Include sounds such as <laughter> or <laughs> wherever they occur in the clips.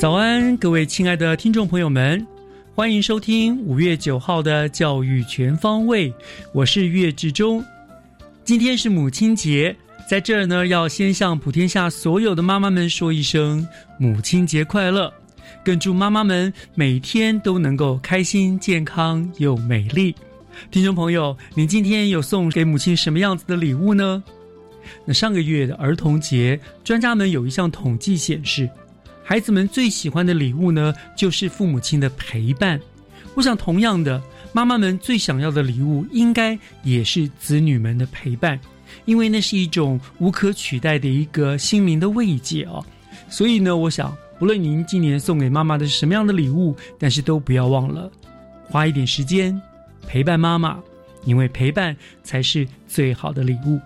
早安，各位亲爱的听众朋友们，欢迎收听五月九号的《教育全方位》，我是岳志忠。今天是母亲节，在这儿呢，要先向普天下所有的妈妈们说一声母亲节快乐，更祝妈妈们每天都能够开心、健康又美丽。听众朋友，您今天有送给母亲什么样子的礼物呢？那上个月的儿童节，专家们有一项统计显示，孩子们最喜欢的礼物呢，就是父母亲的陪伴。我想，同样的，妈妈们最想要的礼物，应该也是子女们的陪伴，因为那是一种无可取代的一个心灵的慰藉哦。所以呢，我想，不论您今年送给妈妈的是什么样的礼物，但是都不要忘了花一点时间陪伴妈妈，因为陪伴才是最好的礼物。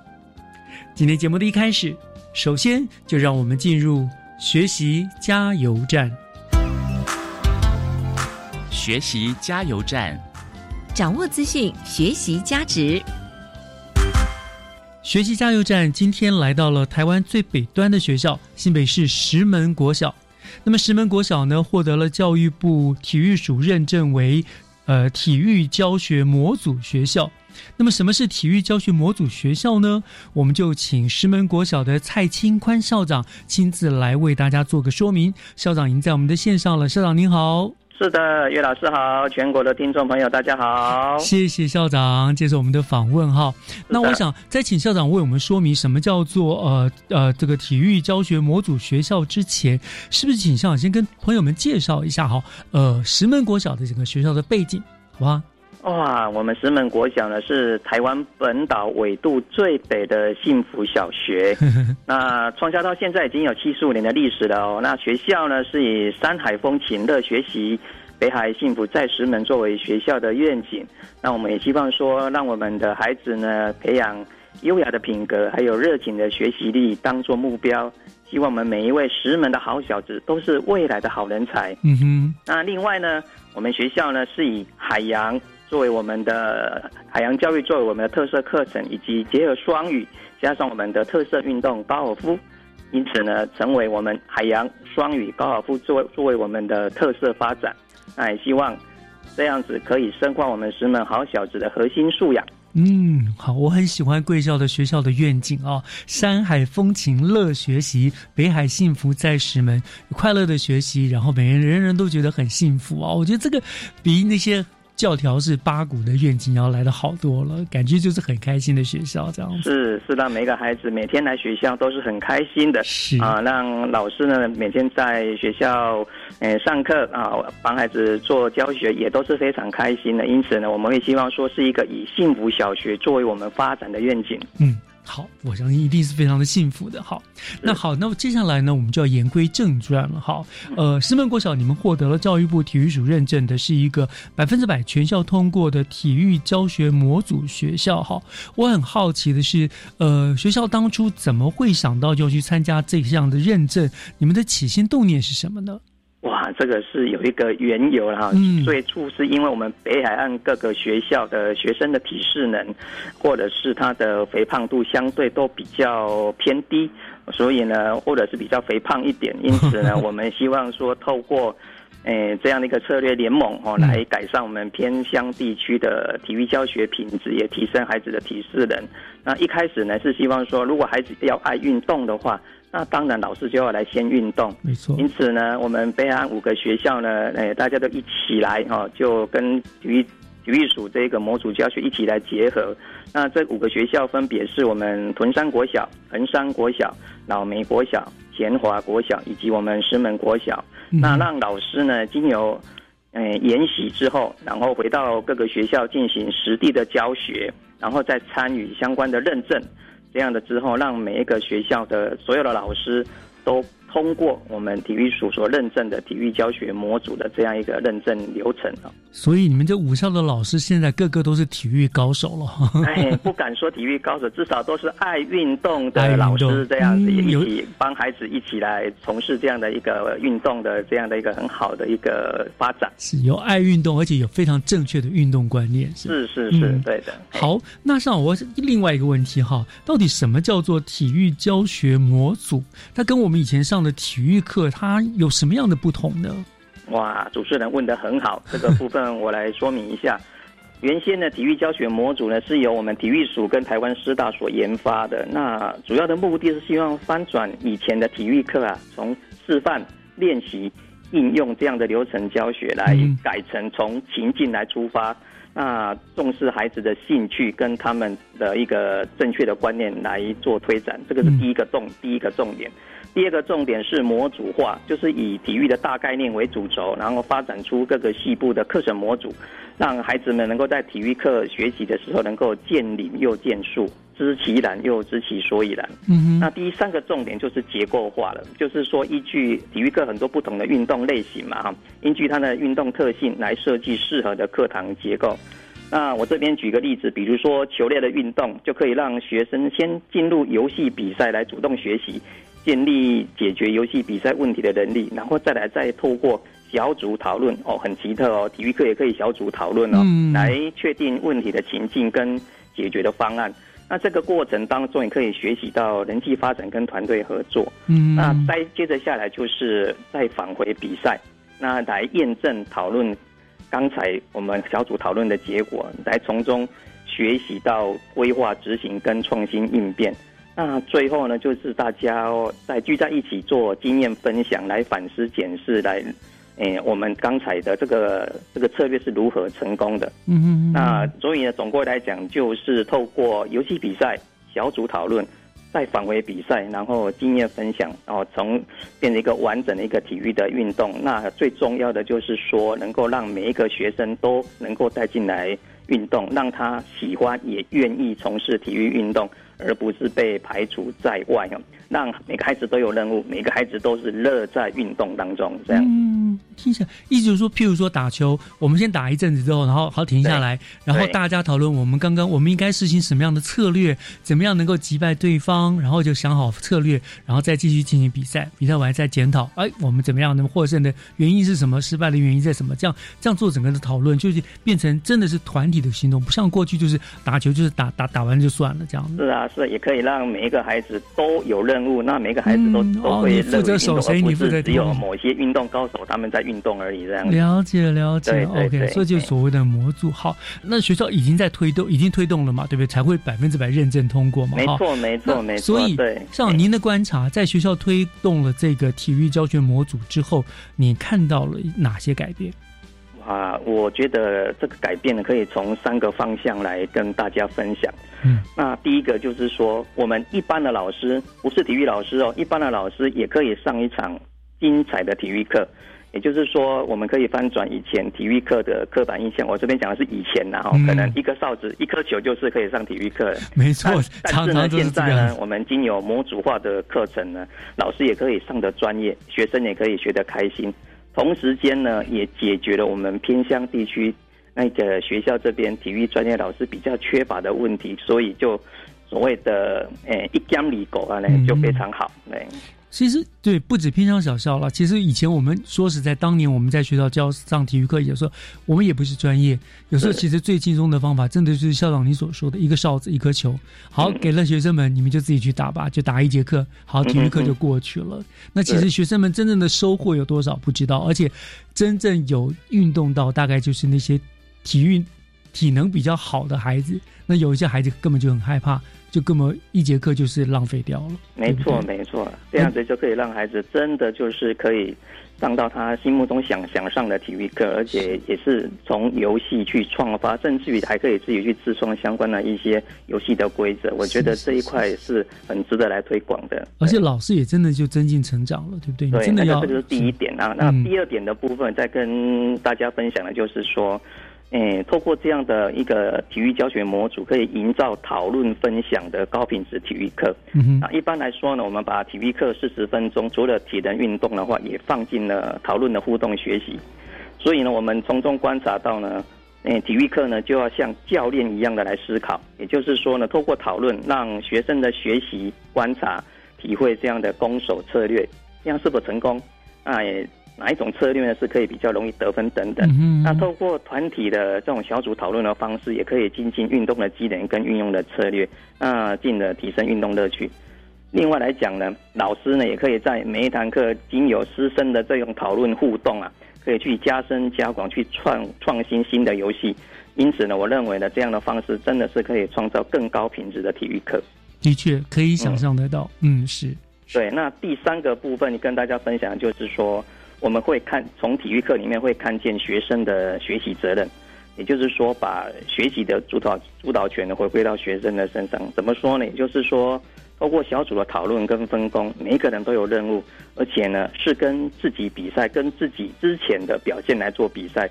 今天节目的一开始，首先就让我们进入学习加油站。学习加油站，掌握资讯，学习加值。学习加油站今天来到了台湾最北端的学校——新北市石门国小。那么石门国小呢，获得了教育部体育署认证为呃体育教学模组学校。那么什么是体育教学模组学校呢？我们就请石门国小的蔡清宽校长亲自来为大家做个说明。校长已经在我们的线上了，校长您好。是的，岳老师好，全国的听众朋友大家好，谢谢校长接受我们的访问哈。那我想在请校长为我们说明什么叫做呃呃这个体育教学模组学校之前，是不是请校长先跟朋友们介绍一下哈？呃，石门国小的整个学校的背景，好吧？哇，我们石门国小呢是台湾本岛纬度最北的幸福小学，<laughs> 那创校到现在已经有七十五年的历史了哦。那学校呢是以山海风情乐学习、北海幸福在石门作为学校的愿景。那我们也希望说，让我们的孩子呢培养优雅的品格，还有热情的学习力当做目标。希望我们每一位石门的好小子都是未来的好人才。嗯哼。那另外呢，我们学校呢是以海洋。作为我们的海洋教育，作为我们的特色课程，以及结合双语，加上我们的特色运动高尔夫，因此呢，成为我们海洋双语高尔夫作为作为我们的特色发展。那也希望这样子可以深化我们石门好小子的核心素养。嗯，好，我很喜欢贵校的学校的愿景啊，山海风情乐学习，北海幸福在石门，快乐的学习，然后每人人人都觉得很幸福啊。我觉得这个比那些。教条是八股的愿景要来的好多了，感觉就是很开心的学校这样子。是是让每个孩子每天来学校都是很开心的，是啊，让老师呢每天在学校呃上课啊，帮孩子做教学也都是非常开心的。因此呢，我们会希望说是一个以幸福小学作为我们发展的愿景。嗯。好，我相信一定是非常的幸福的。好，那好，那么接下来呢，我们就要言归正传了。好，呃，石门国小，你们获得了教育部体育署认证的是一个百分之百全校通过的体育教学模组学校。哈，我很好奇的是，呃，学校当初怎么会想到要去参加这项的认证？你们的起心动念是什么呢？哇，啊，这个是有一个缘由了哈。嗯最初是因为我们北海岸各个学校的学生的体适能，或者是他的肥胖度相对都比较偏低，所以呢，或者是比较肥胖一点，<laughs> 因此呢，我们希望说透过。诶，这样的一个策略联盟哦，嗯来改善我们偏乡地区的体育教学品质，也提升孩子的体适能。那一开始呢，是希望说，如果孩子要爱运动的话，那当然老师就要来先运动。没错，因此呢，我们北安五个学校呢，诶，大家都一起来哈、就跟体育体育署这个模组教学一起来结合。那这五个学校分别是我们屯山国小、横山国小、老梅国小、前华国小以及我们石门国小。嗯那让老师呢，经由呃研习之后，然后回到各个学校进行实地的教学，然后再参与相关的认证，这样的之后，让每一个学校的所有的老师都通过我们体育署所认证的体育教学模组的这样一个认证流程啊。所以你们这武校的老师现在个个都是体育高手了。<laughs> 哎，不敢说体育高手，至少都是爱运动的老师，这样子一起帮孩子一起来从事这样的一个运动的这样的一个很好的一个发展。是有爱运动，而且有非常正确的运动观念。是是是是，嗯对的。好，那上我另外一个问题哈，到底什么叫做体育教学模组？它跟我们以前上的体育课，它有什么样的不同呢？哇，主持人问得很好，这个部分我来说明一下。<laughs> 原先的体育教学模组呢，是由我们体育署跟台湾师大所研发的。那主要的目的是希望翻转以前的体育课啊，从示范、练习、应用这样的流程教学，来嗯改成从情境来出发。那重视孩子的兴趣跟他们的一个正确的观念来做推展，这个是嗯第一个重、第一个重点。第二个重点是模组化，就是以体育的大概念为主轴，然后发展出各个细部的课程模组，让孩子们能够在体育课学习的时候能够见领又见数，知其然又知其所以然。嗯，那第三个重点就是结构化了，就是说依据体育课很多不同的运动类型嘛，哈，依据它的运动特性来设计适合的课堂结构。那我这边举个例子，比如说球类的运动，就可以让学生先进入游戏比赛来主动学习，建立解决游戏比赛问题的能力，然后再来再透过小组讨论哦，很奇特哦，体育课也可以小组讨论哦，嗯来确定问题的情境跟解决的方案。那这个过程当中，也可以学习到人际发展跟团队合作。嗯，那再接着下来就是再返回比赛，那来验证讨论刚才我们小组讨论的结果，来从中学习到规划执行跟创新应变。那最后呢，就是大家哦再聚在一起做经验分享，来反思检视，来，诶、我们刚才的这个这个策略是如何成功的。嗯嗯，那所以呢，总归来讲，就是透过游戏比赛、小组讨论，再返回比赛，然后经验分享，然后从变成一个完整的一个体育的运动。那最重要的就是说，能够让每一个学生都能够带进来运动，让他喜欢也愿意从事体育运动，而不是被排除在外哦。让每个孩子都有任务，每个孩子都是乐在运动当中，这样。嗯，听起来意思就是说，譬如说打球，我们先打一阵子之后，然后好停下来，然后大家讨论我们刚刚我们应该实行什么样的策略，怎么样能够击败对方，然后就想好策略，然后再继续进行比赛，比赛完再检讨，哎，我们怎么样能获胜的原因是什么，失败的原因在什么？这样这样做整个的讨论，就是变成真的是团体的行动，不像过去就是打球就是打打打完就算了这样子。是啊，是，也可以让每一个孩子都有任务，那每个孩子都、嗯都会负责守谁你负责是只有某些运动高手他们在运动而已，这样子。了解了解对对，OK，对所以就是所谓的模组。好，那学校已经在推动，已经推动了嘛，对不对？才会百分之百认证通过嘛。没错，没错，没错。所以对，像您的观察，在学校推动了这个体育教学模组之后，你看到了哪些改变？啊，我觉得这个改变呢，可以从三个方向来跟大家分享。嗯，那第一个就是说，我们一般的老师不是体育老师哦，一般的老师也可以上一场精彩的体育课。也就是说，我们可以翻转以前体育课的刻板印象。我这边讲的是以前然可能一颗哨子、一颗球就是可以上体育课了。没错但，是呢，常常是现在呢。我们经有模组化的课程呢，老师也可以上得专业，学生也可以学得开心。同时间呢，也解决了我们偏乡地区那个学校这边体育专业老师比较缺乏的问题，所以就所谓的诶、一江里狗啊呢嗯就非常好。对，其实对，不止偏乡小校了。其实以前我们说实在，当年我们在学校教上体育课，有时候我们也不是专业，有时候其实最轻松的方法，真的就是校长你所说的一个哨子，一颗球，好给了学生们，你们就自己去打吧，就打一节课，好，体育课就过去了。那其实学生们真正的收获有多少不知道，而且真正有运动到，大概就是那些体育体能比较好的孩子。那有一些孩子根本就很害怕。就根本一节课就是浪费掉了。没错，没错，这样子就可以让孩子真的就是可以上到他心目中想想上的体育课，而且也是从游戏去创发，甚至于还可以自己去自创相关的一些游戏的规则。我觉得这一块是很值得来推广的。而且老师也真的就增进成长了，对不对？对，真的要这个是第一点啊。那第二点的部分，再跟大家分享的就是说。诶，透过这样的一个体育教学模组，可以营造讨论分享的高品质体育课。嗯那一般来说呢，我们把体育课四十分钟，除了体能运动的话，也放进了讨论的互动学习。所以呢，我们从中观察到呢，诶，体育课呢就要像教练一样的来思考，也就是说呢，透过讨论，让学生的学习、观察、体会这样的攻守策略，这样是否成功？啊，也。哪一种策略呢是可以比较容易得分等等？嗯那透过团体的这种小组讨论的方式，也可以精进运动的技能跟运用的策略，那进而提升运动乐趣。另外来讲呢，老师呢也可以在每一堂课经由师生的这种讨论互动啊，可以去加深加广，去创创新新的游戏。因此呢，我认为呢这样的方式真的是可以创造更高品质的体育课。的确可以想象得到，嗯，是对。那第三个部分跟大家分享就是说。我们会看从体育课里面会看见学生的学习责任，也就是说，把学习的主导主导权呢回归到学生的身上。怎么说呢？也就是说，透过小组的讨论跟分工，每一个人都有任务，而且呢是跟自己比赛，跟自己之前的表现来做比赛。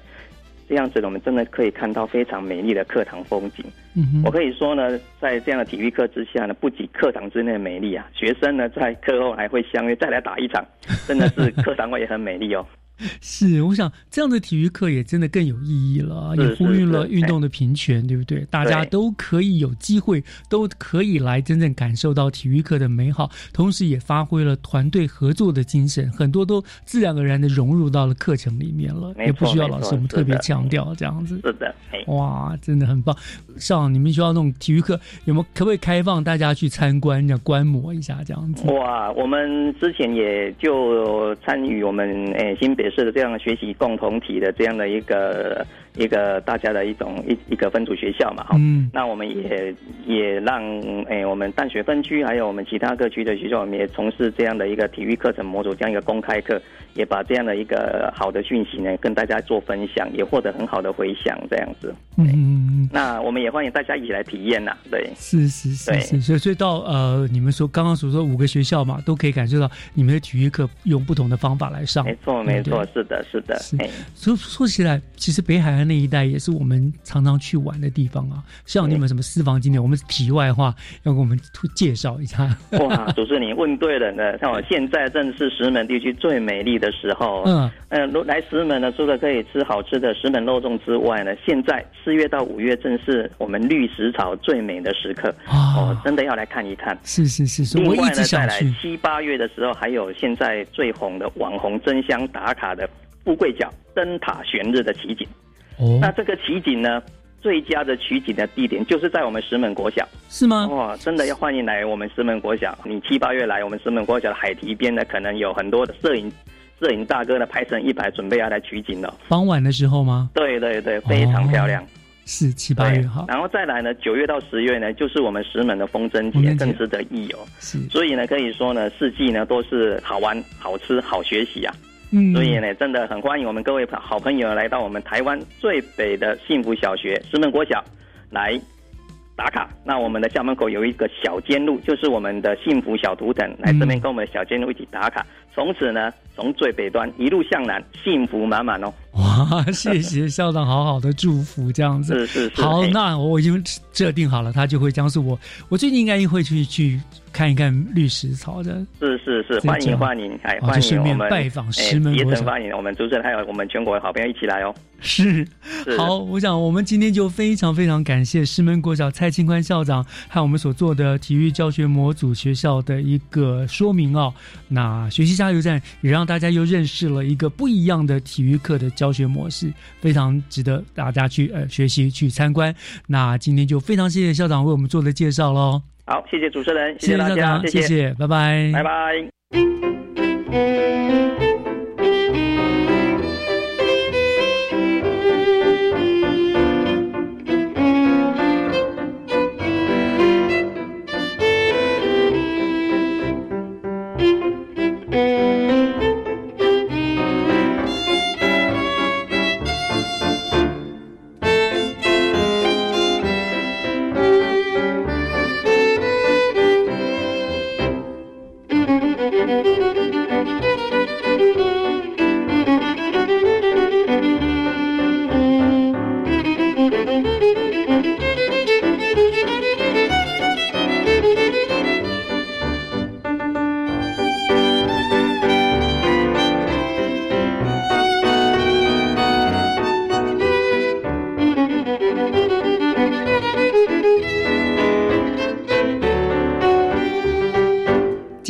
这样子呢，我们真的可以看到非常美丽的课堂风景。嗯，我可以说呢，在这样的体育课之下呢，不仅课堂之内美丽啊，学生呢在课后还会相约再来打一场，真的是课堂外也很美丽哦。<laughs> 是，我想这样的体育课也真的更有意义了，也呼吁了运动的平权，对不对？大家都可以有机会，都可以来真正感受到体育课的美好，同时也发挥了团队合作的精神，很多都自然而然的融入到了课程里面了，也不需要老师我们特别强调这样子。是的，哇，真的很棒。上你们学校那种体育课有没有可不可以开放大家去参观，样观摩一下这样子？哇，我们之前也就参与我们诶新北。是的，这样的学习共同体的这样的一个一个大家的一种一一个分组学校嘛，哈，嗯，那我们也也让诶我们淡水分区还有我们其他各区的学校，我们也从事这样的一个体育课程模组，这样一个公开课，也把这样的一个好的讯息呢跟大家做分享，也获得很好的回响，这样子，嗯，那我们也欢迎大家一起来体验呐，对，是是是是，所以所以到呃你们说刚刚所说五个学校嘛，都可以感受到你们的体育课用不同的方法来上，没错没错。是的，是的。说说起来，其实北海岸那一带也是我们常常去玩的地方啊。像你们什么私房景点，我们题外话要给我们介绍一下。哇，主持人你问对了呢。像我现在正是石门地区最美丽的时候。嗯嗯，来石门呢，除了可以吃好吃的石门肉粽之外呢，现在四月到五月正是我们绿石草最美的时刻。哦，真的要来看一看。是是是，另外呢，再来七八月的时候，还有现在最红的网红争相打卡。的富贵角灯塔悬日的奇景，哦，那这个奇景呢，最佳的取景的地点就是在我们石门国小，是吗？哇，真的要欢迎来我们石门国小。你七八月来我们石门国小的海堤边呢，可能有很多的摄影摄影大哥呢拍成一排，准备要来取景了。傍晚的时候吗？对对对，非常漂亮。是七八月哈，然后再来呢，九月到十月呢，就是我们石门的风筝节，更值得一游。是，所以呢，可以说呢，四季呢都是好玩、好吃、好学习啊。所以呢，真的很欢迎我们各位好朋友来到我们台湾最北的幸福小学石门国小来打卡。那我们的校门口有一个小尖路，就是我们的幸福小图腾，来这边跟我们的小尖路一起打卡。从此呢，从最北端一路向南，幸福满满哦。哇！啊，谢谢校长好好的祝福，这样子。是是是。好，那我已经设定好了，他就会将是我，我最近应该会去去看一看绿石草的。是是是，欢迎欢迎，哎，哦欢迎我们拜访哎石门也欢迎我们主持人还有我们全国的好朋友一起来哦。是，是好，我想我们今天就非常非常感谢石门国小蔡清宽校长和我们所做的体育教学模组学校的一个说明哦。那学习加油站也让大家又认识了一个不一样的体育课的教学模式，非常值得大家去呃学习去参观。那今天就非常谢谢校长为我们做的介绍喽，好，谢谢主持人，谢谢大家，谢，谢谢，拜拜，拜拜。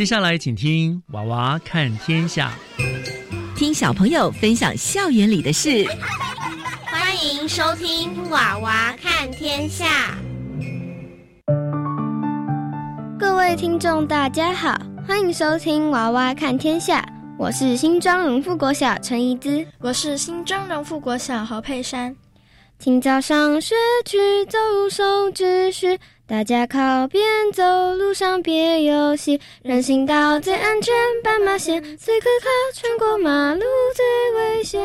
接下来请听《娃娃看天下》。听小朋友分享校园里的事。欢迎收听《娃娃看天下》。各位听众，大家好，欢迎收听《娃娃看天下》，我是新庄荣富国小陈怡姿，我是新庄荣富国小侯佩珊。清早上学去，走入手指序。大家靠边走，路上别游戏。人行道最安全，斑马线最可靠，穿过马路最危险。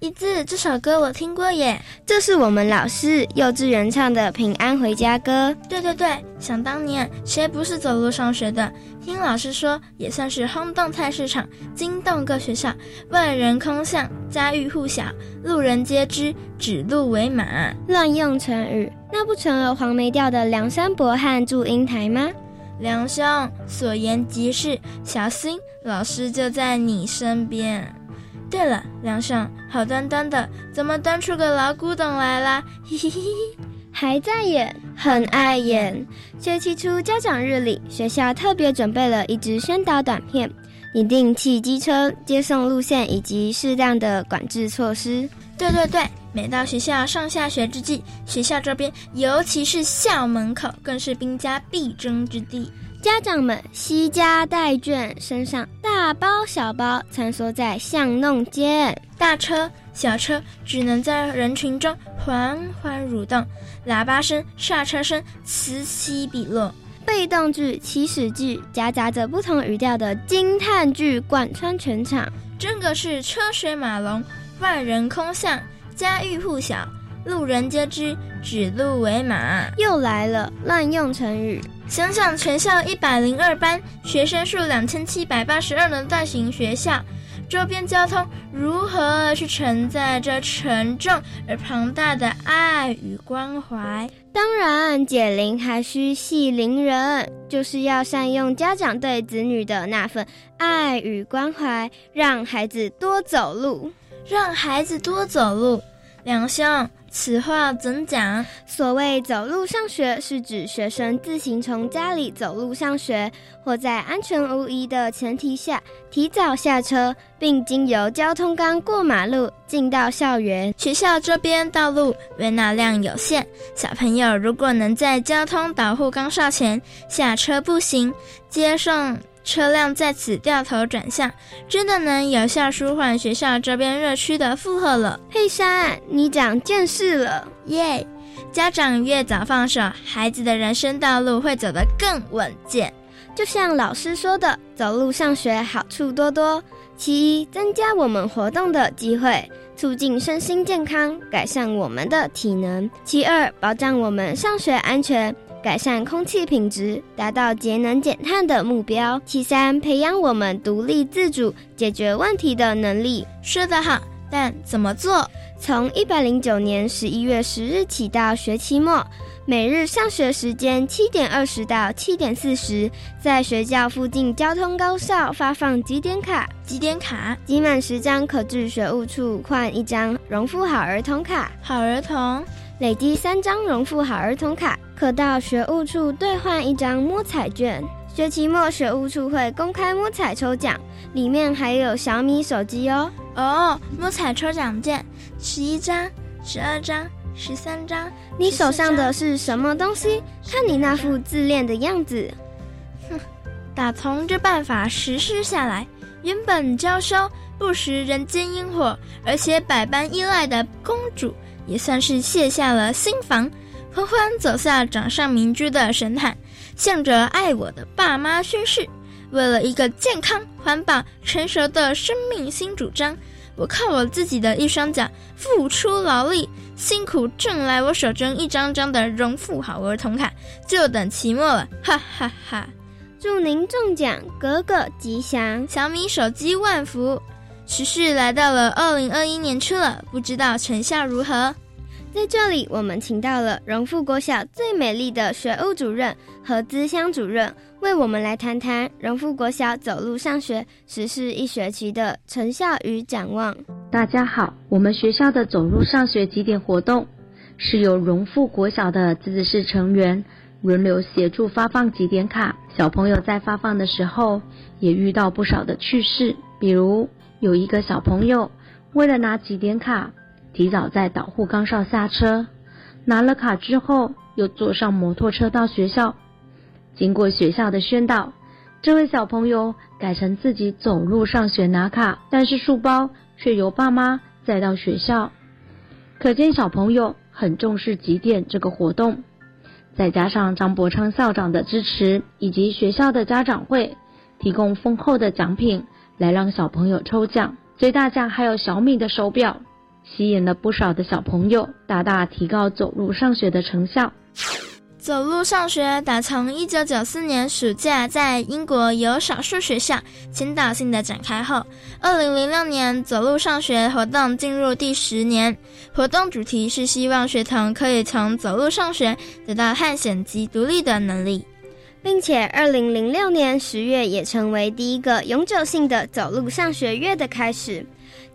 一字这首歌我听过耶，这是我们老师幼稚园唱的《平安回家歌》。对对对，想当年谁不是走路上学的？听老师说，也算是轰动菜市场，惊动各学校，万人空巷，家喻户晓，路人皆知，指鹿为马。乱用成语，那不成了黄梅调的梁山伯和祝英台吗？梁兄所言极是，小心老师就在你身边。对了，梁上，好端端的，怎么端出个老古董来啦？嘿嘿嘿嘿。还在演，很爱演。学期初家长日里，学校特别准备了一支宣导短片，拟定汽机车接送路线以及适当的管制措施。对对对，每到学校上下学之际，学校周边，尤其是校门口，更是兵家必争之地。家长们惜家带眷，身上大包小包，穿梭在巷弄间，大车、小车只能在人群中缓缓蠕动，喇叭声、刹车声此起彼落，被动句、祈使句夹杂着不同语调的惊叹句贯穿全场，真个是车水马龙，万人空巷，家喻户晓，路人皆知，指鹿为马。又来了，滥用成语。想想全校一百零二班，学生数两千七百八十二的大型学校，周边交通如何去承载这沉重而庞大的爱与关怀？当然，解铃还需系铃人，就是要善用家长对子女的那份爱与关怀，让孩子多走路，让孩子多走路。两兄，此话怎讲？所谓走路上学，是指学生自行从家里走路上学，或在安全无疑的前提下，提早下车，并经由交通杆过马路进到校园。学校这边道路容纳量有限，小朋友如果能在交通导护岗哨前下车步行，接送。车辆在此掉头转向，真的能有效舒缓学校这边热区的负荷了。佩珊，你长见识了，耶！家长越早放手，孩子的人生道路会走得更稳健。就像老师说的，走路上学好处多多。其一，增加我们活动的机会，促进身心健康，改善我们的体能；其二，保障我们上学安全。改善空气品质，达到节能减碳的目标。其三，培养我们独立自主、解决问题的能力。说得好，但怎么做？从一百零九年十一月十日起到学期末，每日上学时间七点二十到七点四十，在学校附近交通高校发放几点卡，几点卡集满十张可至学务处换一张荣富好儿童卡，好儿童累积三张荣富好儿童卡，可到学务处兑换一张摸彩券。学期末学务处会公开摸彩抽奖，里面还有小米手机哦。哦，摸彩抽奖券，十一张、十二张、十三张。你手上的是什么东西？看你那副自恋的样子。哼，打从这办法实施下来，原本娇羞、不食人间烟火，而且百般依赖的公主，也算是卸下了心防，缓缓走下掌上明珠的神坛，向着爱我的爸妈宣誓。为了一个健康、环保、成熟的生命新主张，我靠我自己的一双脚付出劳力，辛苦挣来我手中一张张的荣富好儿童卡，就等期末了，哈哈哈！祝您中奖，格格吉祥，小米手机万福。时序来到了二零二一年初了，不知道成效如何？在这里，我们请到了荣富国小最美丽的学务主任和资乡主任。为我们来谈谈荣富国小走路上学实施一学期的成效与展望。大家好，我们学校的走路上学几点活动是由荣富国小的自治市成员轮流协助发放几点卡。小朋友在发放的时候也遇到不少的趣事，比如有一个小朋友为了拿几点卡，提早在导护岗上下车，拿了卡之后又坐上摩托车到学校。经过学校的宣导，这位小朋友改成自己走路上学拿卡，但是书包却由爸妈载到学校。可见小朋友很重视几点这个活动。再加上张伯昌校长的支持，以及学校的家长会提供丰厚的奖品来让小朋友抽奖，最大奖还有小米的手表，吸引了不少的小朋友，大大提高走路上学的成效。走路上学打从一九九四年暑假在英国有少数学校先导性的展开后，二零零六年走路上学活动进入第十年。活动主题是希望学童可以从走路上学得到探险及独立的能力，并且二零零六年十月也成为第一个永久性的走路上学月的开始。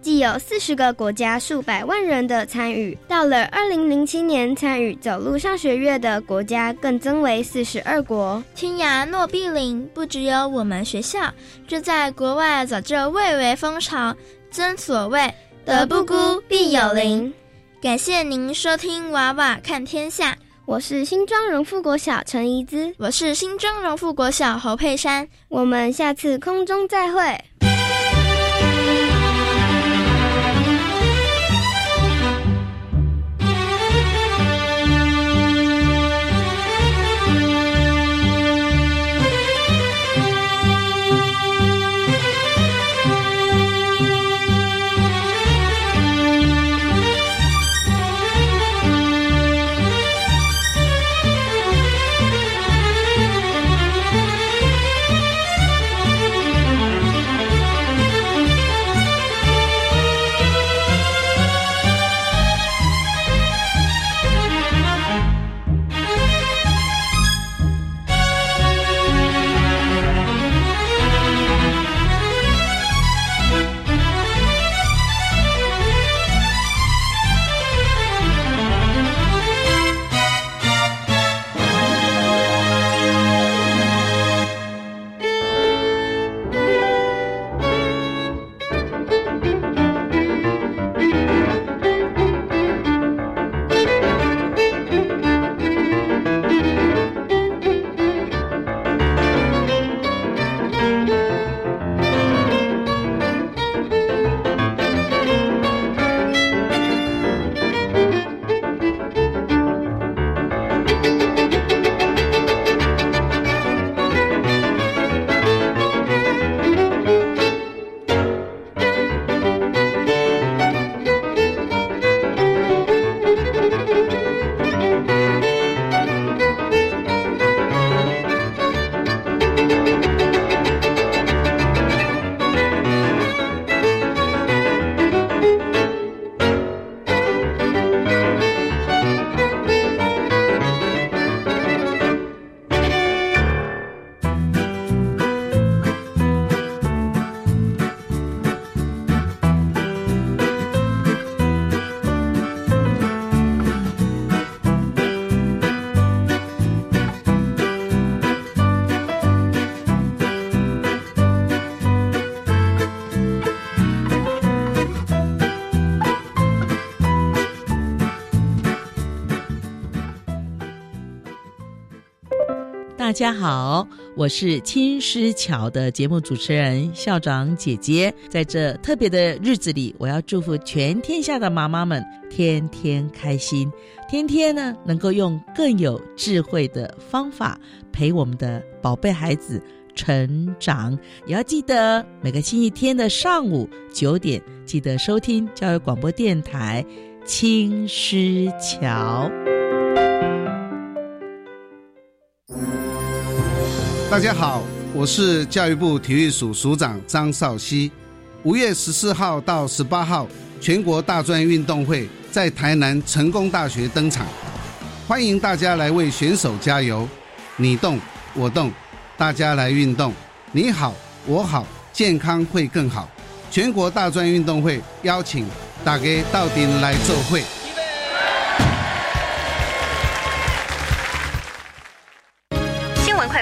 既有四十个国家数百万人的参与，到了二零零七年，参与走路上学月的国家更增为四十二国。天涯若比邻，不只有我们学校，这在国外早就蔚为风潮。真所谓德不孤，必有邻。感谢您收听《娃娃看天下》，我是新庄荣富国小陈怡姿，我是新庄荣富国小侯佩珊，我们下次空中再会。大家好，我是青师桥的节目主持人校长姐姐。在这特别的日子里，我要祝福全天下的妈妈们天天开心，天天呢能够用更有智慧的方法陪我们的宝贝孩子成长。也要记得每个星期天的上午九点，记得收听教育广播电台青师桥。大家好，我是教育部体育署署长张少熙。五月十四号到十八号，全国大专运动会在台南成功大学登场，欢迎大家来为选手加油。你动我动，大家来运动，你好我好，健康会更好。全国大专运动会邀请大家到顶来做会。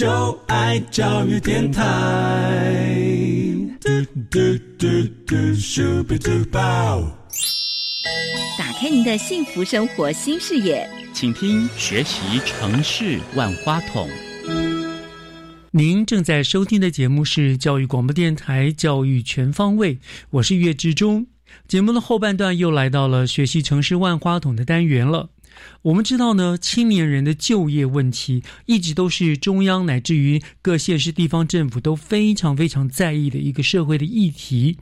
就爱教育电台。打开您的幸福生活新视野，请听学习城市万花筒。您正在收听的节目是教育广播电台《教育全方位》，我是岳志忠。节目的后半段又来到了学习城市万花筒的单元了。我们知道呢，青年人的就业问题一直都是中央乃至于各县市地方政府都非常非常在意的一个社会的议题。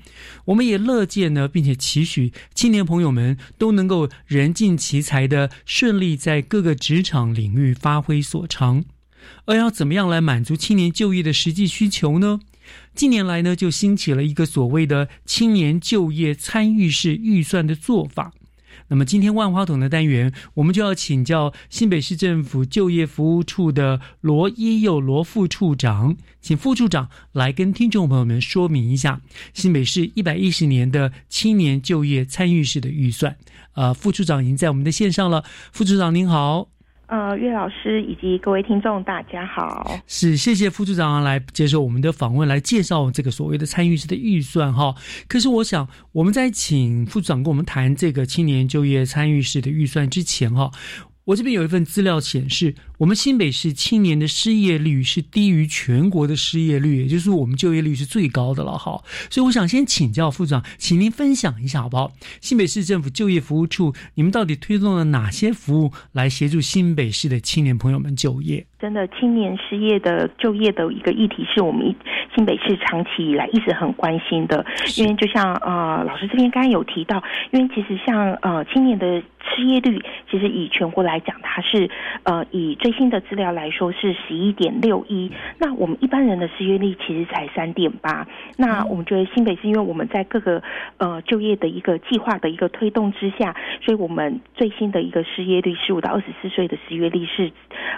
我们也乐见呢，并且期许青年朋友们都能够人尽其才的顺利在各个职场领域发挥所长。而要怎么样来满足青年就业的实际需求呢？近年来呢，就兴起了一个所谓的青年就业参与式预算的做法。那么今天万花筒的单元，我们就要请教新北市政府就业服务处的罗一佑罗副处长，请副处长来跟听众朋友们说明一下新北市一百一十年的青年就业参与式的预算。呃，副处长已经在我们的线上了，副处长您好。呃，岳老师以及各位听众，大家好。是，谢谢副处长来接受我们的访问，来介绍这个所谓的参与式的预算哈。可是，我想我们在请副处长跟我们谈这个青年就业参与式的预算之前哈。我这边有一份资料显示，我们新北市青年的失业率是低于全国的失业率，也就是我们就业率是最高的了哈。所以我想先请教副长，请您分享一下好不好？新北市政府就业服务处，你们到底推动了哪些服务来协助新北市的青年朋友们就业？真的，青年失业的就业的一个议题，是我们新北市长期以来一直很关心的。因为就像呃老师这边刚刚有提到，因为其实像呃青年的失业率，其实以全国来讲，它是呃以最新的资料来说是十一点六一。那我们一般人的失业率其实才三点八。那我们觉得新北市，因为我们在各个呃就业的一个计划的一个推动之下，所以我们最新的一个失业率，十五到二十四岁的失业率是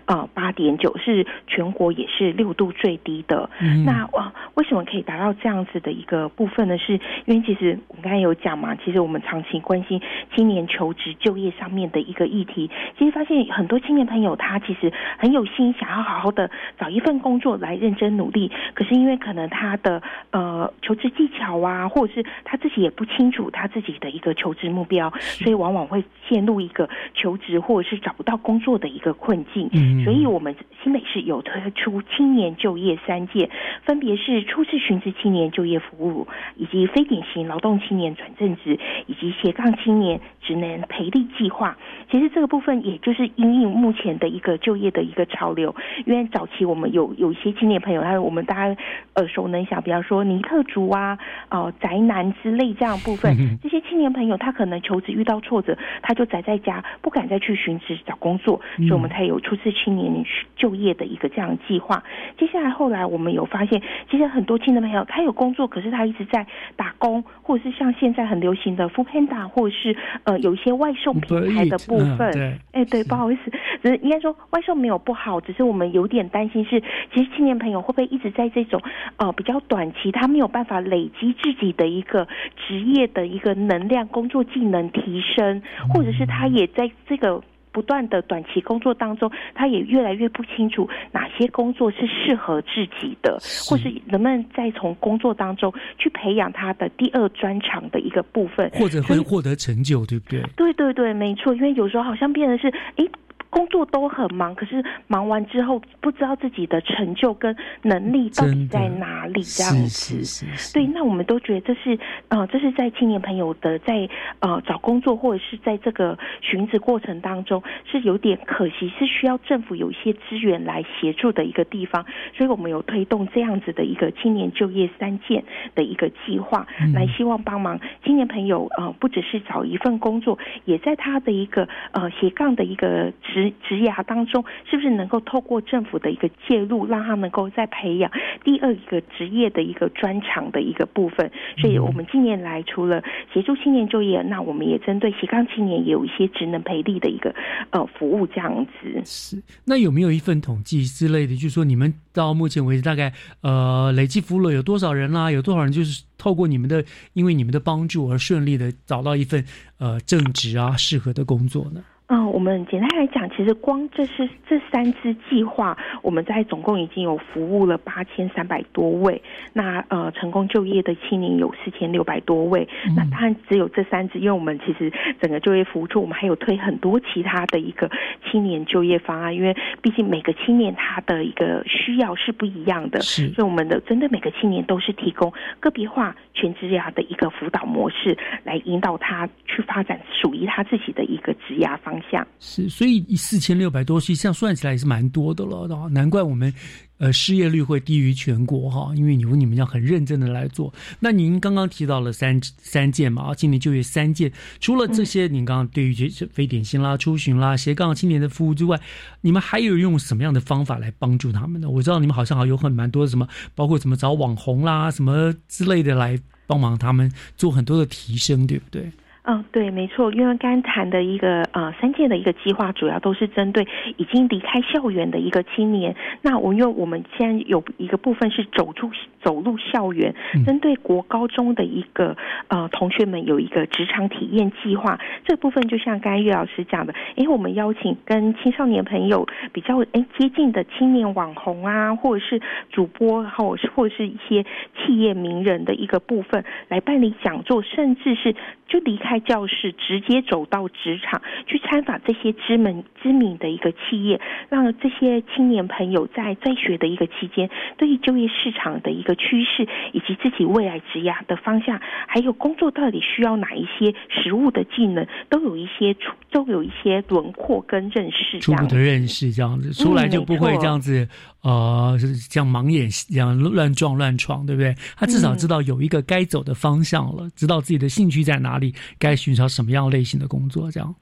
呃八点。九是全国也是六度最低的。那哇，为什么可以达到这样子的一个部分呢？是因为其实我们刚才有讲嘛，其实我们长期关心青年求职就业上面的一个议题。其实发现很多青年朋友他其实很有心，想要好好的找一份工作来认真努力。可是因为可能他的呃求职技巧啊，或者是他自己也不清楚他自己的一个求职目标，所以往往会陷入一个求职或者是找不到工作的一个困境。嗯所以我们新北市有推出青年就业三件，分别是初次寻职青年就业服务，以及非典型劳动青年转正职，以及斜杠青年职能培力计划。其实这个部分也就是因应目前的一个就业的一个潮流，因为早期我们有有一些青年朋友，他我们大家耳熟能详，比方说尼特族啊、哦宅男之类这样部分，这些青年朋友他可能求职遇到挫折，他就宅在家，不敢再去寻职找工作，所以我们才有初次青年就业的一个这样计划。接下来后来我们有发现，其实很多青年朋友他有工作，可是他一直在打工，或者是像现在很流行的 f o o Panda，或者是呃有一些外送平台的部分。对，哎，对，不好意思，只是应该说外送没有不好，只是我们有点担心是，其实青年朋友会不会一直在这种呃比较短期，他没有办法累积自己的一个职业的一个能量、工作技能提升，或者是他也在这个。不断的短期工作当中，他也越来越不清楚哪些工作是适合自己的，或是能不能再从工作当中去培养他的第二专长的一个部分，或者会获得成就，对不对？对对对，没错。因为有时候好像变得是，诶。工作都很忙，可是忙完之后不知道自己的成就跟能力到底在哪里，这样子。对，那我们都觉得这是呃，这是在青年朋友的在呃找工作或者是在这个寻职过程当中是有点可惜，是需要政府有一些资源来协助的一个地方。所以我们有推动这样子的一个青年就业三件的一个计划，来希望帮忙青年朋友呃，不只是找一份工作，也在他的一个呃斜杠的一个职。职职涯当中，是不是能够透过政府的一个介入，让他能够再培养第二一个职业的一个专长的一个部分？所以，我们近年来除了协助青年就业，那我们也针对斜杠青年也有一些职能培力的一个呃服务，这样子。是，那有没有一份统计之类的？就是说，你们到目前为止大概呃累计服务了有多少人啦？有多少人就是透过你们的，因为你们的帮助而顺利的找到一份呃正职啊适合的工作呢？嗯，我们简单来讲，其实光这是这三支计划，我们在总共已经有服务了八千三百多位。那呃，成功就业的青年有四千六百多位。那当然只有这三支，因为我们其实整个就业服务处，我们还有推很多其他的一个青年就业方案。因为毕竟每个青年他的一个需要是不一样的，是，所以我们的针对每个青年都是提供个别化全职涯的一个辅导模式，来引导他去发展属于他自己的一个职涯方向。是，所以四千六百多，实际上算起来也是蛮多的了，难怪我们呃失业率会低于全国哈，因为你你们要很认真的来做。那您刚刚提到了三三件嘛，啊，今年就业三件，除了这些，您刚刚对于这非典型啦、出巡啦、斜杠青年的服务之外，你们还有用什么样的方法来帮助他们呢？我知道你们好像还有很蛮多什么，包括怎么找网红啦、什么之类的来帮忙他们做很多的提升，对不对？嗯，对，没错，因为刚谈的一个呃三届的一个计划，主要都是针对已经离开校园的一个青年。那我因为我们现在有一个部分是走出走入校园，针对国高中的一个呃同学们有一个职场体验计划。这部分就像刚才岳老师讲的，哎，我们邀请跟青少年朋友比较哎接近的青年网红啊，或者是主播，或者是或者是一些企业名人的一个部分来办理讲座，甚至是就离开。开教室，直接走到职场去参访这些知名知名的一个企业，让这些青年朋友在在学的一个期间，对于就业市场的一个趋势，以及自己未来职业的方向，还有工作到底需要哪一些实务的技能，都有一些出都有一些轮廓跟认识。初步的认识这样子，出来就不会这样子，呃，像盲眼一样乱撞乱闯，对不对？他至少知道有一个该走的方向了，知道自己的兴趣在哪里。该寻找什么样类型的工作？这样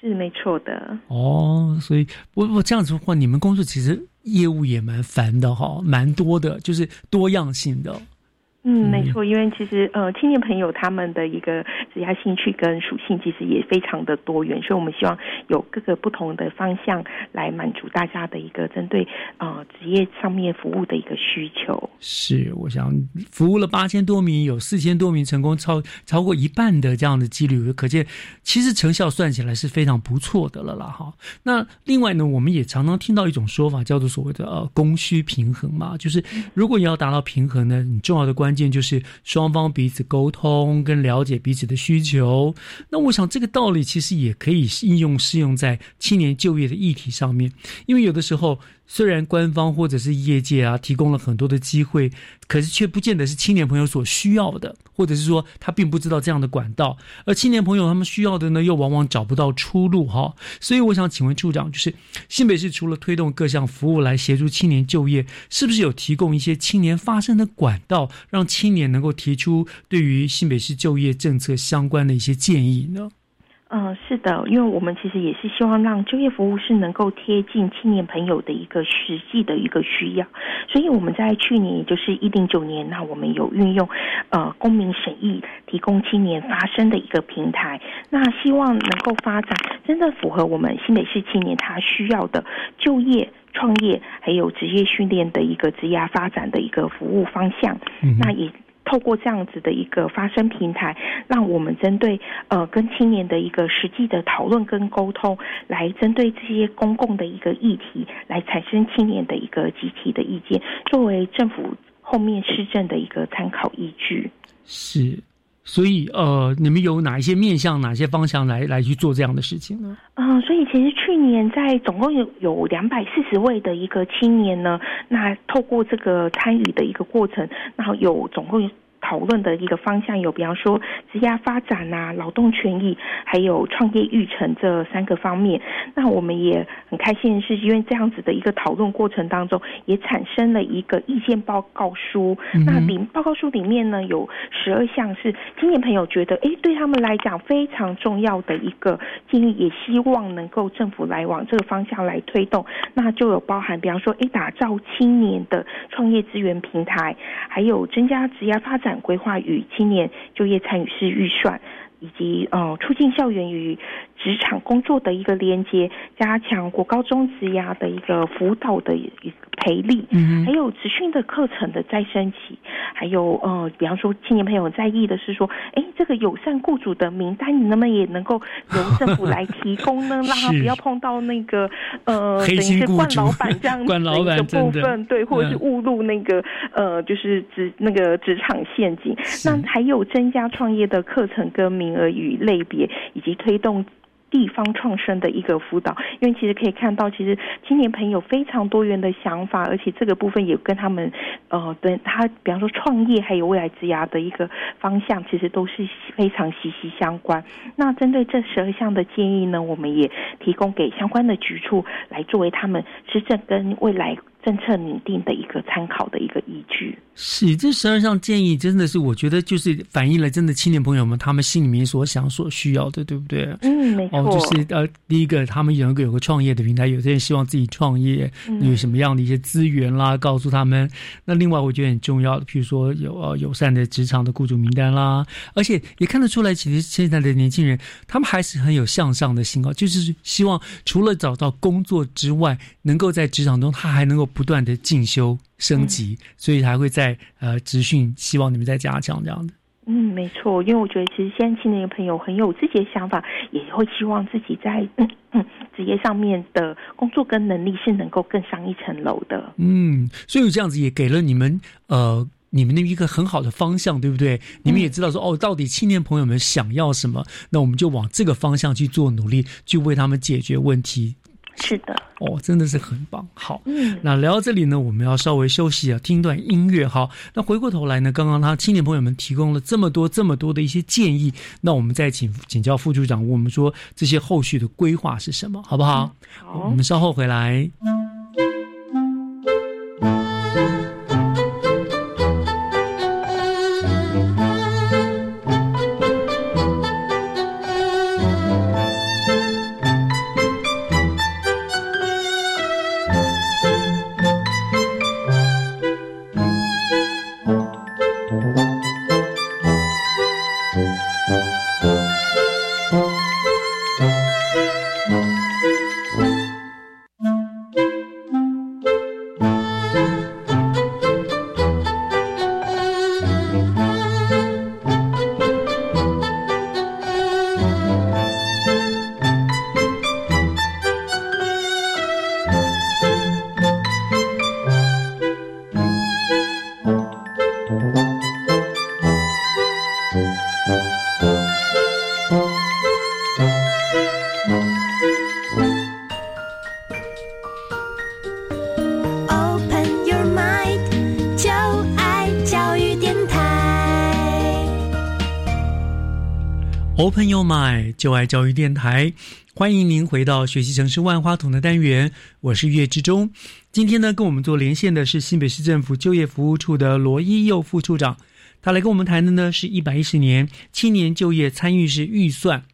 是没错的哦。所以，我我这样子的话，你们工作其实业务也蛮烦的哈，蛮多的，就是多样性的。嗯，没错，因为其实呃，青年朋友他们的一个职业兴趣跟属性其实也非常的多元，所以我们希望有各个不同的方向来满足大家的一个针对呃职业上面服务的一个需求。是，我想服务了八千多名，有四千多名成功超超过一半的这样的几率，可见其实成效算起来是非常不错的了啦哈。那另外呢，我们也常常听到一种说法，叫做所谓的呃供需平衡嘛，就是如果你要达到平衡呢，你重要的关。关键就是双方彼此沟通跟了解彼此的需求。那我想这个道理其实也可以应用适用在青年就业的议题上面，因为有的时候虽然官方或者是业界啊提供了很多的机会，可是却不见得是青年朋友所需要的，或者是说他并不知道这样的管道，而青年朋友他们需要的呢，又往往找不到出路哈。所以我想请问处长，就是新北市除了推动各项服务来协助青年就业，是不是有提供一些青年发声的管道，让青年能够提出对于新北市就业政策相关的一些建议呢？嗯，是的，因为我们其实也是希望让就业服务是能够贴近青年朋友的一个实际的一个需要，所以我们在去年，也就是一零九年，那我们有运用呃公民审议，提供青年发声的一个平台，那希望能够发展真正符合我们新北市青年他需要的就业、创业还有职业训练的一个职业发展的一个服务方向，那也。透过这样子的一个发声平台，让我们针对呃跟青年的一个实际的讨论跟沟通，来针对这些公共的一个议题，来产生青年的一个集体的意见，作为政府后面施政的一个参考依据。是，所以呃，你们有哪一些面向、哪些方向来来去做这样的事情呢？嗯，所以其实去年在总共有有两百四十位的一个青年呢，那透过这个参与的一个过程，然后有总共有。讨论的一个方向有，比方说职业发展啊、劳动权益，还有创业育成这三个方面。那我们也很开心是，因为这样子的一个讨论过程当中，也产生了一个意见报告书。那里报告书里面呢，有十二项是青年朋友觉得，哎，对他们来讲非常重要的一个建议，也希望能够政府来往这个方向来推动。那就有包含，比方说，哎，打造青年的创业资源平台，还有增加职业发展。规划与青年就业参与式预算，以及呃促进校园与职场工作的一个连接，加强国高中职涯的一个辅导的一个培力，嗯，还有职训的课程的再升级，还有呃，比方说青年朋友在意的是说，哎，这个友善雇主的名单，你能不能也能够由政府来提供呢？<laughs> 让他不要碰到那个呃，等于是惯老板这样子的一个部分，对，<laughs> 或者是误入那个呃，就是职那个职场陷阱。那还有增加创业的课程跟名额与类别，以及推动。地方创生的一个辅导，因为其实可以看到，其实青年朋友非常多元的想法，而且这个部分也跟他们呃，对他比方说创业还有未来之涯的一个方向，其实都是非常息息相关。那针对这十二项的建议呢，我们也提供给相关的局处来作为他们施政跟未来。政策拟定的一个参考的一个依据是这十二项建议，真的是我觉得就是反映了真的青年朋友们他们心里面所想所需要的，对不对？嗯，没错。哦，就是呃，第一个他们有一个有个创业的平台，有些人希望自己创业，有什么样的一些资源啦，告诉他们。那另外我觉得很重要的，譬如说有呃友善的职场的雇主名单啦，而且也看得出来，其实现在的年轻人他们还是很有向上的心哦，就是希望除了找到工作之外，能够在职场中他还能够。不断的进修升级，所以还会在呃职训，希望你们再加强这样的。嗯，没错，因为我觉得其实现在青年朋友很有自己的想法，也会希望自己在 <coughs> 职业上面的工作跟能力是能够更上一层楼的。嗯，所以这样子也给了你们呃你们的一个很好的方向，对不对？你们也知道说哦，到底青年朋友们想要什么，那我们就往这个方向去做努力，去为他们解决问题。是的，哦，真的是很棒。好，嗯，那聊到这里呢，我们要稍微休息啊，听一段音乐。好，那回过头来呢，刚刚他青年朋友们提供了这么多、这么多的一些建议，那我们再请请教副处长，我们说这些后续的规划是什么，好不好？好，我们稍后回来。My，就爱教育电台，欢迎您回到学习城市万花筒的单元，我是岳志忠。今天呢，跟我们做连线的是新北市政府就业服务处的罗一佑副处长，他来跟我们谈的呢是一百一十年青年就业参与式预算。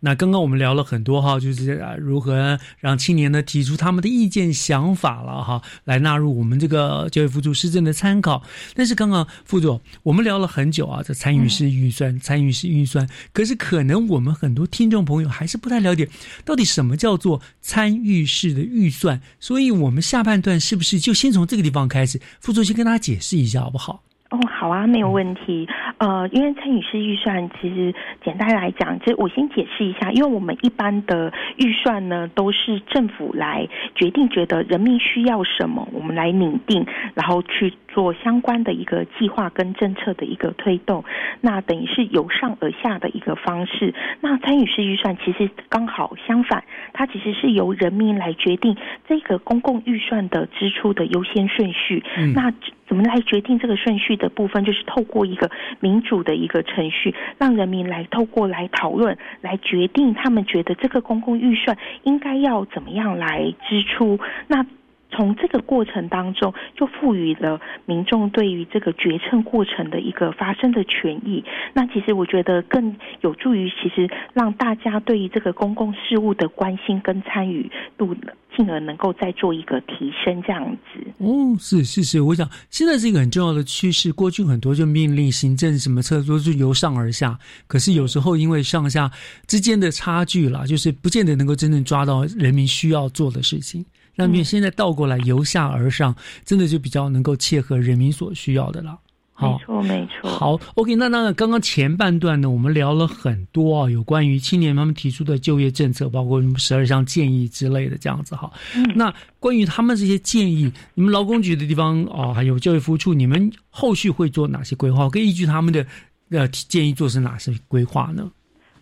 那刚刚我们聊了很多哈，就是如何让青年呢提出他们的意见想法了哈，来纳入我们这个教育辅助施政的参考。但是刚刚副总我们聊了很久啊，这参与式预算，参与式预算，可是可能我们很多听众朋友还是不太了解，到底什么叫做参与式的预算。所以我们下半段是不是就先从这个地方开始？副总先跟大家解释一下好不好？哦，好啊，没有问题。呃，因为参与式预算，其实简单来讲，其实我先解释一下，因为我们一般的预算呢，都是政府来决定，觉得人民需要什么，我们来拟定，然后去做相关的一个计划跟政策的一个推动。那等于是由上而下的一个方式。那参与式预算其实刚好相反，它其实是由人民来决定这个公共预算的支出的优先顺序。那怎么来决定这个顺序的部分，就是透过一个民主的一个程序，让人民来透过来讨论，来决定他们觉得这个公共预算应该要怎么样来支出。那从这个过程当中，就赋予了民众对于这个决策过程的一个发生的权益。那其实我觉得更有助于，其实让大家对于这个公共事务的关心跟参与度，进而能够再做一个提升，这样子。哦，是是是，我想现在是一个很重要的趋势。过去很多就命令、行政什么策都是由上而下，可是有时候因为上下之间的差距啦，就是不见得能够真正抓到人民需要做的事情。那么现在倒过来由下而上，真的就比较能够切合人民所需要的了。没错，没错。好，OK，那那刚刚前半段呢，我们聊了很多啊，有关于青年他们提出的就业政策，包括什么十二项建议之类的这样子哈。那关于他们这些建议，你们劳工局的地方啊，还有教育服务处，你们后续会做哪些规划？可以依据他们的呃建议做成哪些规划呢？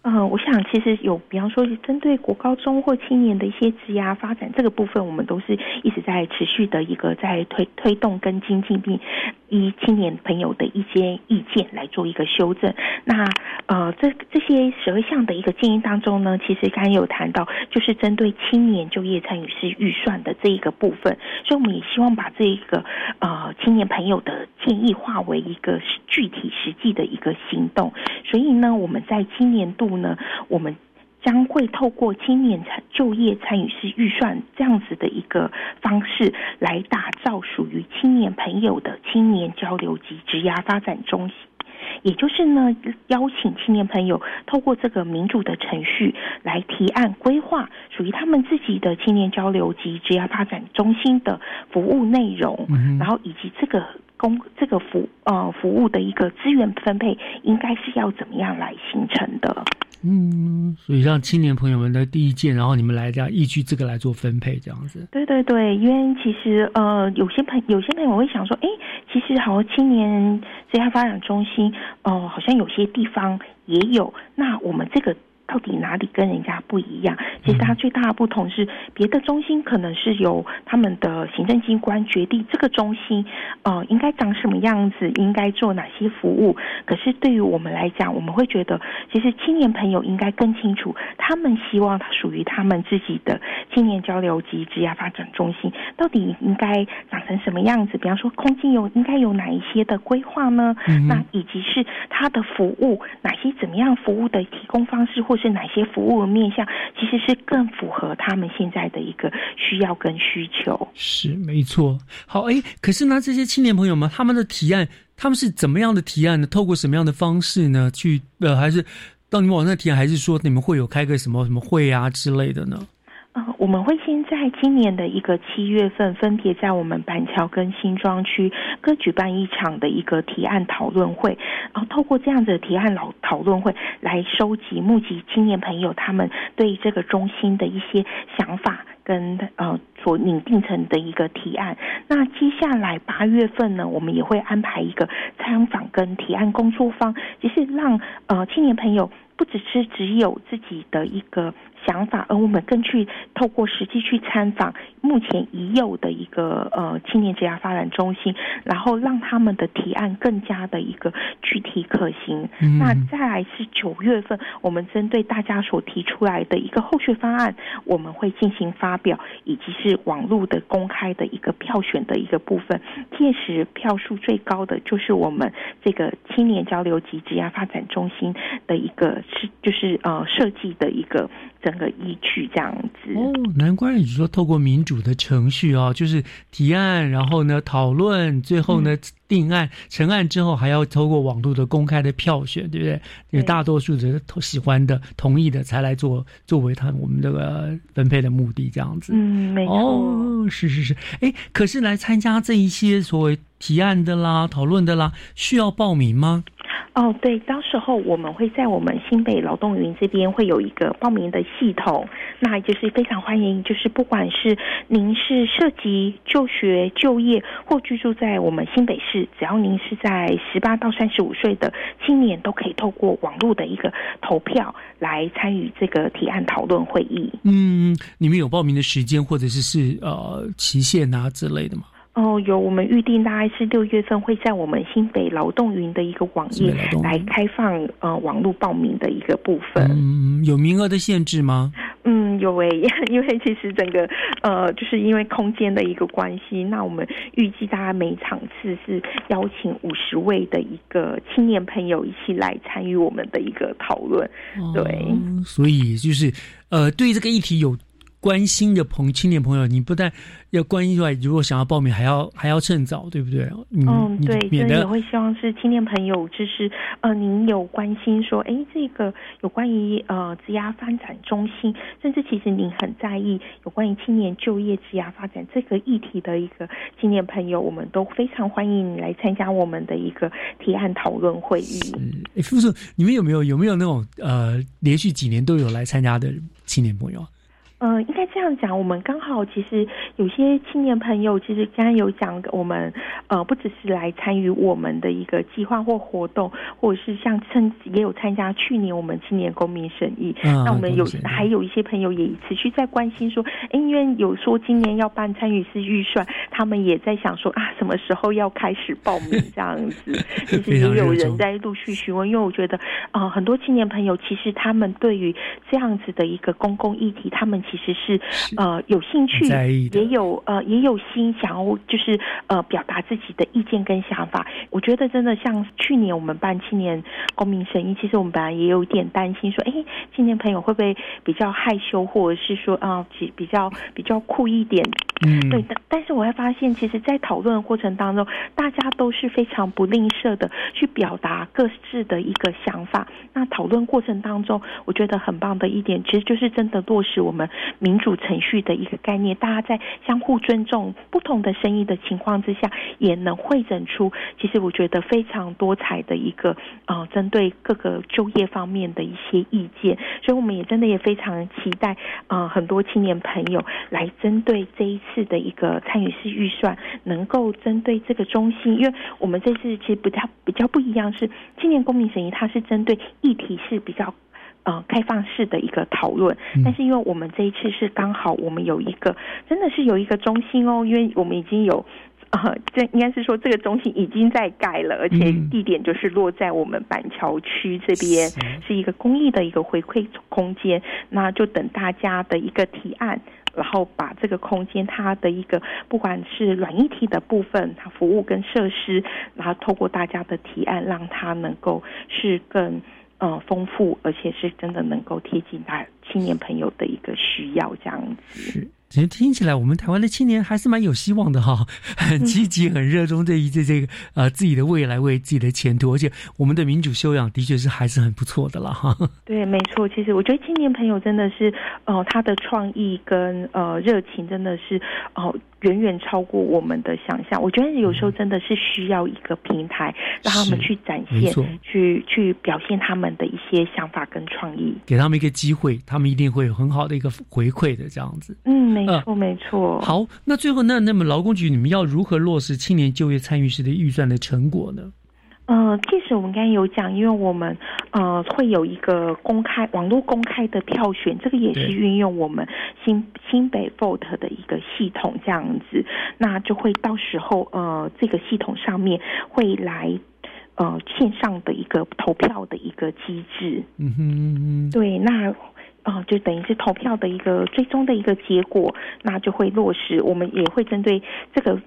嗯，我想其实有，比方说针对国高中或青年的一些职涯发展这个部分，我们都是一直在持续的一个在推推动跟精进，并依青年朋友的一些意见来做一个修正。那呃，这这些十二项的一个建议当中呢，其实刚有谈到，就是针对青年就业参与式预算的这一个部分，所以我们也希望把这一个呃青年朋友的建议化为一个具体实际的一个行动。所以呢，我们在今年度。呢，我们将会透过青年参就业参与式预算这样子的一个方式，来打造属于青年朋友的青年交流及职涯发展中心。也就是呢，邀请青年朋友透过这个民主的程序来提案规划属于他们自己的青年交流及职业发展中心的服务内容，然后以及这个公这个服呃服务的一个资源分配，应该是要怎么样来形成的？嗯，所以让青年朋友们的第一件，然后你们来这样依据这个来做分配，这样子。对对对，因为其实呃，有些朋有些朋友会想说，哎，其实好青年职业发展中心，哦，好像有些地方也有，那我们这个。到底哪里跟人家不一样？其实它最大的不同是，别的中心可能是由他们的行政机关决定这个中心，呃，应该长什么样子，应该做哪些服务。可是对于我们来讲，我们会觉得，其实青年朋友应该更清楚，他们希望它属于他们自己的青年交流及职业发展中心，到底应该长成什么样子？比方说，空间有应该有哪一些的规划呢？那以及是它的服务，哪些怎么样服务的提供方式或是哪些服务的面向，其实是更符合他们现在的一个需要跟需求。是没错。好，哎，可是呢，这些青年朋友们，他们的提案，他们是怎么样的提案呢？透过什么样的方式呢？去呃，还是到你们网上提案，还是说你们会有开个什么什么会啊之类的呢？呃，我们会先在今年的一个七月份，分别在我们板桥跟新庄区各举办一场的一个提案讨论会，然后透过这样子的提案老讨论会来收集、募集青年朋友他们对这个中心的一些想法跟呃所拟定成的一个提案。那接下来八月份呢，我们也会安排一个参访跟提案工作坊，就是让呃青年朋友。不只是只有自己的一个。想法，而我们更去透过实际去参访目前已有的一个呃青年职业发展中心，然后让他们的提案更加的一个具体可行。那再来是九月份，我们针对大家所提出来的一个后续方案，我们会进行发表，以及是网络的公开的一个票选的一个部分。届时票数最高的就是我们这个青年交流及职业发展中心的一个是就是呃设计的一个。整个依据这样子哦，难怪你说透过民主的程序啊，就是提案，然后呢讨论，最后呢定案成案之后，还要透过网络的公开的票选，对不对？有大多数的喜欢的、同意的才来做作为他我们这个分配的目的，这样子。嗯，没错。哦，是是是。哎，可是来参加这一些所谓提案的啦、讨论的啦，需要报名吗？哦，对，到时候我们会在我们新北劳动云这边会有一个报名的系统，那就是非常欢迎，就是不管是您是涉及就学、就业或居住在我们新北市，只要您是在十八到三十五岁的青年，都可以透过网络的一个投票来参与这个提案讨论会议。嗯，你们有报名的时间或者是是呃期限啊之类的吗？哦，有我们预定大概是六月份会在我们新北劳动云的一个网页来开放呃网络报名的一个部分。嗯，有名额的限制吗？嗯，有诶，<laughs> 因为其实整个呃就是因为空间的一个关系，那我们预计大概每场次是邀请五十位的一个青年朋友一起来参与我们的一个讨论。对，所以就是呃对这个议题有。关心的朋青年朋友，你不但要关心之外，如果想要报名，还要还要趁早，对不对？嗯，对，免得也会希望是青年朋友，就是呃，您有关心说，哎，这个有关于呃职涯发展中心，甚至其实您很在意有关于青年就业职涯发展这个议题的一个青年朋友，我们都非常欢迎你来参加我们的一个提案讨论会议。哎，傅叔，你们有没有有没有那种呃连续几年都有来参加的青年朋友？嗯，应该这样讲。我们刚好其实有些青年朋友，其实刚刚有讲，我们呃不只是来参与我们的一个计划或活动，或者是像趁也有参加去年我们青年公民审议。那我们有还有一些朋友也持续在关心说，哎，因为有说今年要办参与式预算，他们也在想说啊，什么时候要开始报名 <laughs> 这样子。其实也有人在陆续询问，因为我觉得啊，很多青年朋友其实他们对于这样子的一个公共议题，他们。其实是呃有兴趣，也有呃也有心想要就是呃表达自己的意见跟想法。我觉得真的像去年我们办青年公民审议，其实我们本来也有点担心，说哎青年朋友会不会比较害羞，或者是说啊比比较比较酷一点。嗯，对，但但是我会发现，其实，在讨论的过程当中，大家都是非常不吝啬的去表达各自的一个想法。那讨论过程当中，我觉得很棒的一点，其实就是真的落实我们民主程序的一个概念。大家在相互尊重不同的声音的情况之下，也能会诊出，其实我觉得非常多彩的一个呃，针对各个就业方面的一些意见。所以，我们也真的也非常期待呃，很多青年朋友来针对这一。次的一个参与式预算，能够针对这个中心，因为我们这次其实比较比较不一样，是青年公民审议，它是针对议题是比较呃开放式的一个讨论，但是因为我们这一次是刚好我们有一个真的是有一个中心哦，因为我们已经有呃，这应该是说这个中心已经在盖了，而且地点就是落在我们板桥区这边，是。一个公益的一个回馈空间，那就等大家的一个提案。然后把这个空间，它的一个不管是软一体的部分，它服务跟设施，然后透过大家的提案，让它能够是更呃丰富，而且是真的能够贴近他青年朋友的一个需要，这样子。是其实听起来，我们台湾的青年还是蛮有希望的哈，很积极，很热衷这一这这个呃自己的未来，为自己的前途，而且我们的民主修养的确是还是很不错的了哈。<laughs> 对，没错，其实我觉得青年朋友真的是，哦，他的创意跟呃热情真的是哦。远远超过我们的想象，我觉得有时候真的是需要一个平台，让他们去展现、去去表现他们的一些想法跟创意，给他们一个机会，他们一定会有很好的一个回馈的这样子。嗯，没错，没错。好，那最后那那么劳工局，你们要如何落实青年就业参与式的预算的成果呢？呃，届时我们刚才有讲，因为我们呃会有一个公开网络公开的票选，这个也是运用我们新新北 vote 的一个系统这样子，那就会到时候呃这个系统上面会来呃线上的一个投票的一个机制。嗯哼嗯哼，对，那呃，就等于是投票的一个最终的一个结果，那就会落实。我们也会针对这个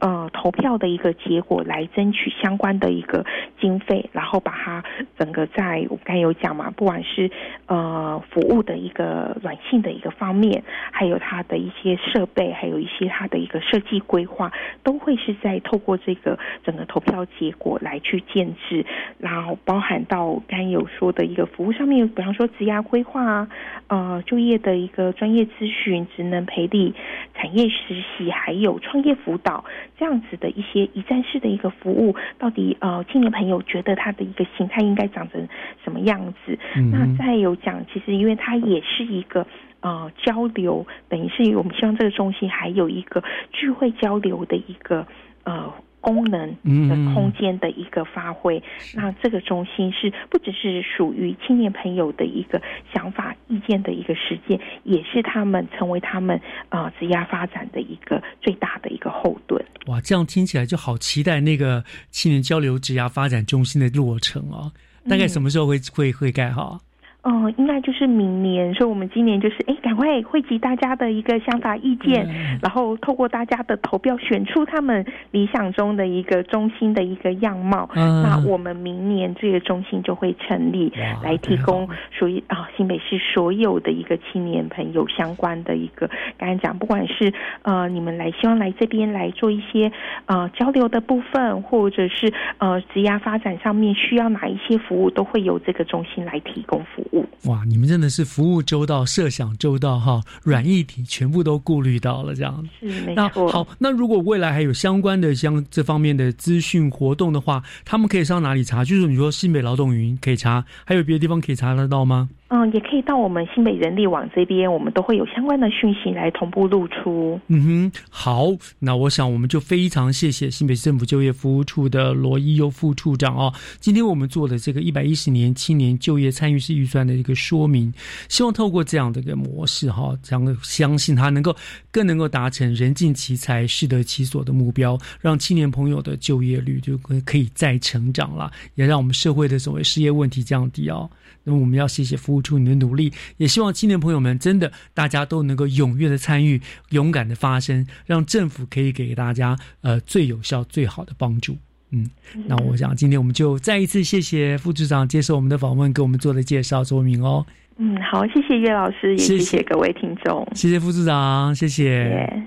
呃投票的一个结果来争取相关的一个经费，然后把它整个在我刚有讲嘛，不管是呃服务的一个软性的一个方面，还有它的一些设备，还有一些它的一个设计规划，都会是在透过这个整个投票结果来去建制，然后包含到刚有说的一个服务上面，比方说职涯规划啊，呃就业的一个专业咨询、职能培力、产业实习，还有创业辅导这样子的一些一站式的一个服务，到底呃青年朋友觉得他的一个形态应该长成什么样子？那再有讲，其实因为它也是一个。呃，交流等于是我们希望这个中心还有一个聚会交流的一个呃功能的空间的一个发挥。那这个中心是不只是属于青年朋友的一个想法、意见的一个实践，也是他们成为他们啊职业发展的一个最大的一个后盾。哇，这样听起来就好期待那个青年交流职涯发展中心的落成哦。大概什么时候会、会会盖好啊？嗯，应该就是明年，所以我们今年就是哎，赶快汇集大家的一个想法意见，然后透过大家的投票选出他们理想中的一个中心的一个样貌。嗯那我们明年这个中心就会成立，来提供属于啊新北市所有的一个青年朋友相关的一个，刚才讲，不管是呃你们来希望来这边来做一些呃交流的部分，或者是呃职涯发展上面需要哪一些服务，都会由这个中心来提供服务。哇，你们真的是服务周到、设想周到哈，软硬体全部都顾虑到了，这样。是没那错。好，那如果未来还有相关的像这方面的资讯活动的话，他们可以上哪里查？就是你说新北劳动云可以查，还有别的地方可以查得到吗？嗯，也可以到我们新北人力网这边，我们都会有相关的讯息来同步露出。嗯哼，好，那我想我们就非常谢谢新北市政府就业服务处的罗一优副处长哦。今天我们做的这个一百一十年青年就业参与式预算的一个说明，希望透过这样的一个模式哈，这样相信他能够更能够达成人尽其才、适得其所的目标，让青年朋友的就业率就可可以再成长了，也让我们社会的所谓失业问题降低哦。那么我们要谢谢服务处你的努力，也希望青年朋友们真的大家都能够踊跃的参与，勇敢的发声，让政府可以给大家呃最有效、最好的帮助。嗯，那我想今天我们就再一次谢谢副处长接受我们的访问，给我们做的介绍说明哦。嗯，好，谢谢岳老师，也谢谢谢谢各位听众。谢谢副处长，谢谢。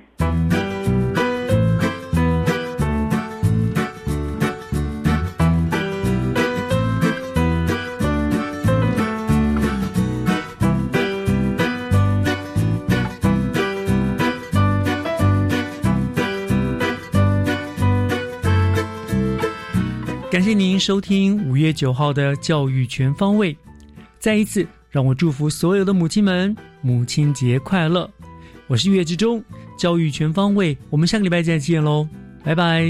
感谢您收听五月九号的教育全方位。再一次，让我祝福所有的母亲们母亲节快乐！我是月之中，教育全方位，我们下个礼拜再见喽，拜拜。